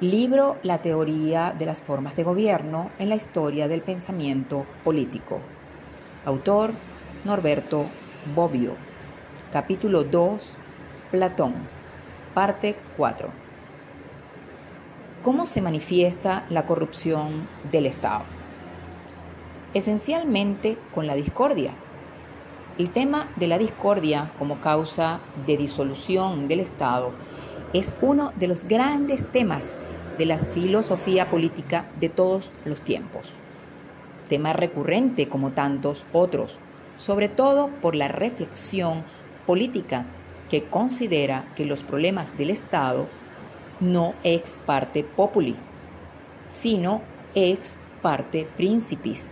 Libro La teoría de las formas de gobierno en la historia del pensamiento político. Autor Norberto Bobbio. Capítulo 2. Platón. Parte 4. ¿Cómo se manifiesta la corrupción del Estado? Esencialmente con la discordia. El tema de la discordia como causa de disolución del Estado es uno de los grandes temas de la filosofía política de todos los tiempos. Tema recurrente como tantos otros, sobre todo por la reflexión política que considera que los problemas del Estado no ex parte populi, sino ex parte principis,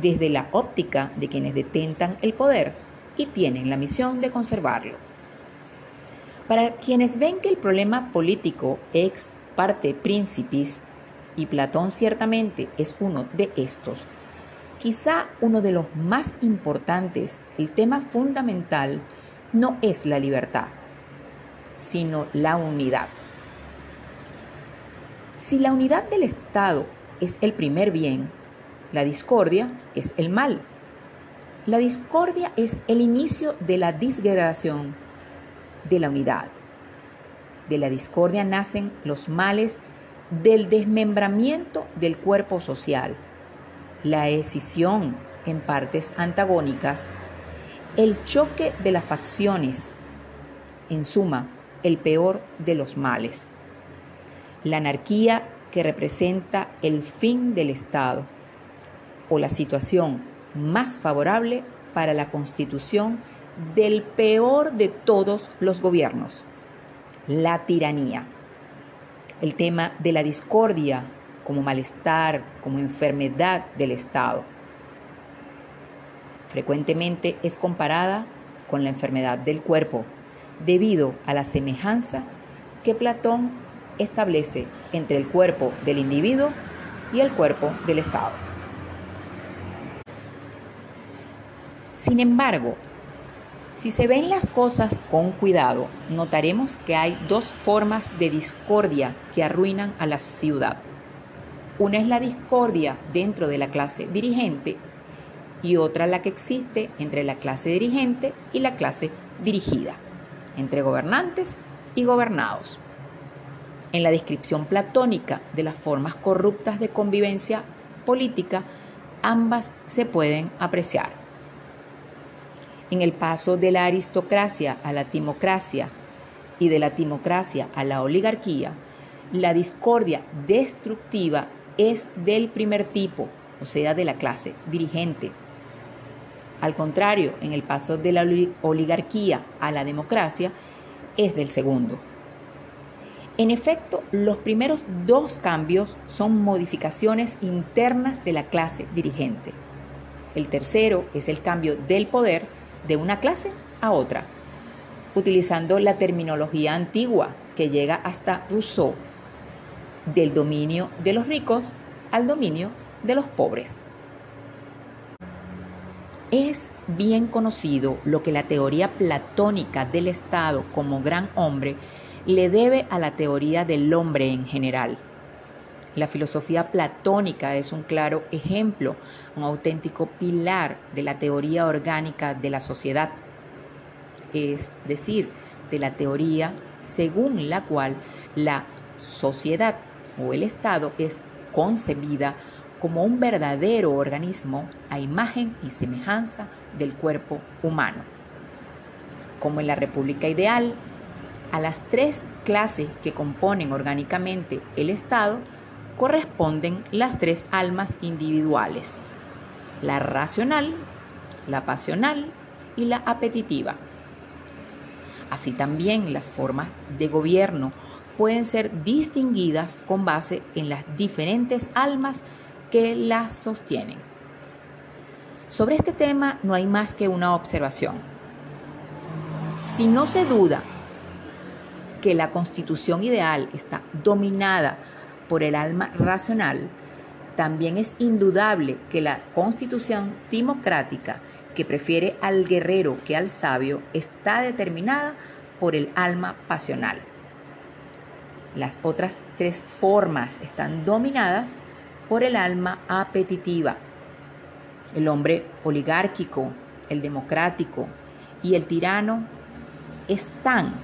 desde la óptica de quienes detentan el poder y tienen la misión de conservarlo. Para quienes ven que el problema político ex parte Príncipis, y Platón ciertamente es uno de estos, quizá uno de los más importantes, el tema fundamental no es la libertad, sino la unidad. Si la unidad del Estado es el primer bien, la discordia es el mal. La discordia es el inicio de la disgregación de la unidad. De la discordia nacen los males del desmembramiento del cuerpo social, la escisión en partes antagónicas, el choque de las facciones, en suma, el peor de los males. La anarquía que representa el fin del Estado o la situación más favorable para la constitución del peor de todos los gobiernos la tiranía. El tema de la discordia como malestar, como enfermedad del Estado. Frecuentemente es comparada con la enfermedad del cuerpo, debido a la semejanza que Platón establece entre el cuerpo del individuo y el cuerpo del Estado. Sin embargo, si se ven las cosas con cuidado, notaremos que hay dos formas de discordia que arruinan a la ciudad. Una es la discordia dentro de la clase dirigente y otra la que existe entre la clase dirigente y la clase dirigida, entre gobernantes y gobernados. En la descripción platónica de las formas corruptas de convivencia política, ambas se pueden apreciar en el paso de la aristocracia a la timocracia y de la timocracia a la oligarquía, la discordia destructiva es del primer tipo, o sea, de la clase dirigente. Al contrario, en el paso de la oligarquía a la democracia, es del segundo. En efecto, los primeros dos cambios son modificaciones internas de la clase dirigente. El tercero es el cambio del poder de una clase a otra, utilizando la terminología antigua que llega hasta Rousseau, del dominio de los ricos al dominio de los pobres. Es bien conocido lo que la teoría platónica del Estado como gran hombre le debe a la teoría del hombre en general. La filosofía platónica es un claro ejemplo, un auténtico pilar de la teoría orgánica de la sociedad, es decir, de la teoría según la cual la sociedad o el Estado es concebida como un verdadero organismo a imagen y semejanza del cuerpo humano. Como en la República Ideal, a las tres clases que componen orgánicamente el Estado corresponden las tres almas individuales, la racional, la pasional y la apetitiva. Así también las formas de gobierno pueden ser distinguidas con base en las diferentes almas que las sostienen. Sobre este tema no hay más que una observación. Si no se duda que la constitución ideal está dominada por el alma racional, también es indudable que la constitución democrática que prefiere al guerrero que al sabio está determinada por el alma pasional. Las otras tres formas están dominadas por el alma apetitiva. El hombre oligárquico, el democrático y el tirano están,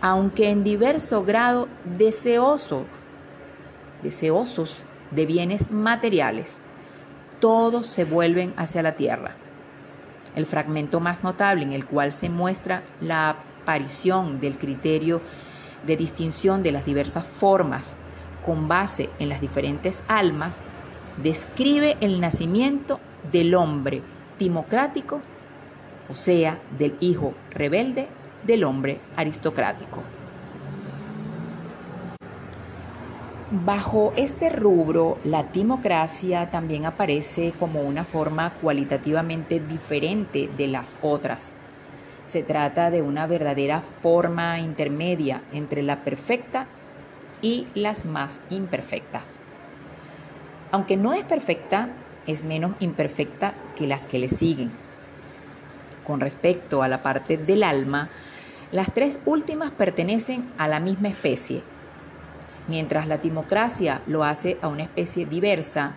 aunque en diverso grado, deseoso, deseosos de bienes materiales. Todos se vuelven hacia la tierra. El fragmento más notable en el cual se muestra la aparición del criterio de distinción de las diversas formas con base en las diferentes almas, describe el nacimiento del hombre timocrático, o sea, del hijo rebelde del hombre aristocrático. Bajo este rubro, la timocracia también aparece como una forma cualitativamente diferente de las otras se trata de una verdadera forma intermedia entre la perfecta y las más imperfectas. Aunque no es perfecta, es menos imperfecta que las que le siguen. Con respecto a la parte del alma, las tres últimas pertenecen a la misma especie. Mientras la timocracia lo hace a una especie diversa,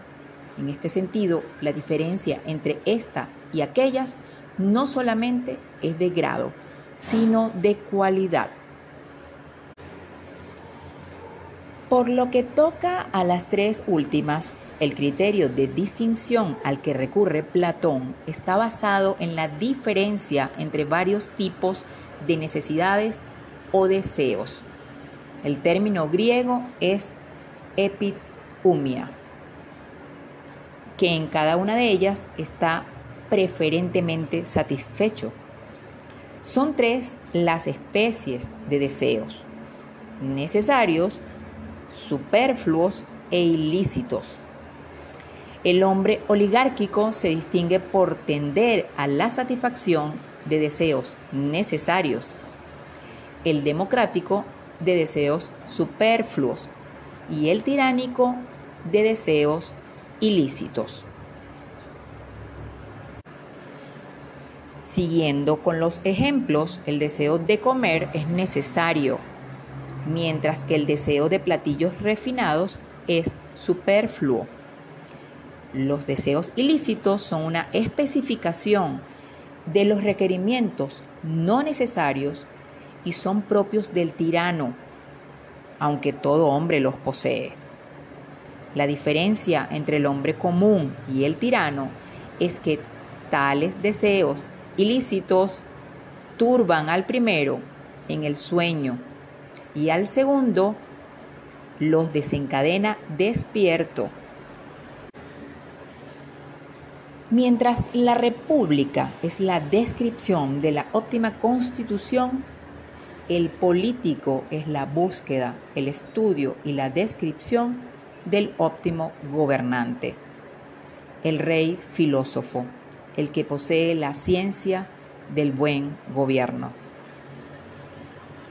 en este sentido, la diferencia entre esta y aquellas no solamente es de grado, sino de cualidad. Por lo que toca a las tres últimas, el criterio de distinción al que recurre Platón está basado en la diferencia entre varios tipos de necesidades o deseos. El término griego es epitumia, que en cada una de ellas está preferentemente satisfecho. Son tres las especies de deseos, necesarios, superfluos e ilícitos. El hombre oligárquico se distingue por tender a la satisfacción de deseos necesarios, el democrático de deseos superfluos y el tiránico de deseos ilícitos. Siguiendo con los ejemplos, el deseo de comer es necesario, mientras que el deseo de platillos refinados es superfluo. Los deseos ilícitos son una especificación de los requerimientos no necesarios y son propios del tirano, aunque todo hombre los posee. La diferencia entre el hombre común y el tirano es que tales deseos ilícitos turban al primero en el sueño y al segundo los desencadena despierto. Mientras la república es la descripción de la óptima constitución, el político es la búsqueda, el estudio y la descripción del óptimo gobernante. El rey filósofo el que posee la ciencia del buen gobierno.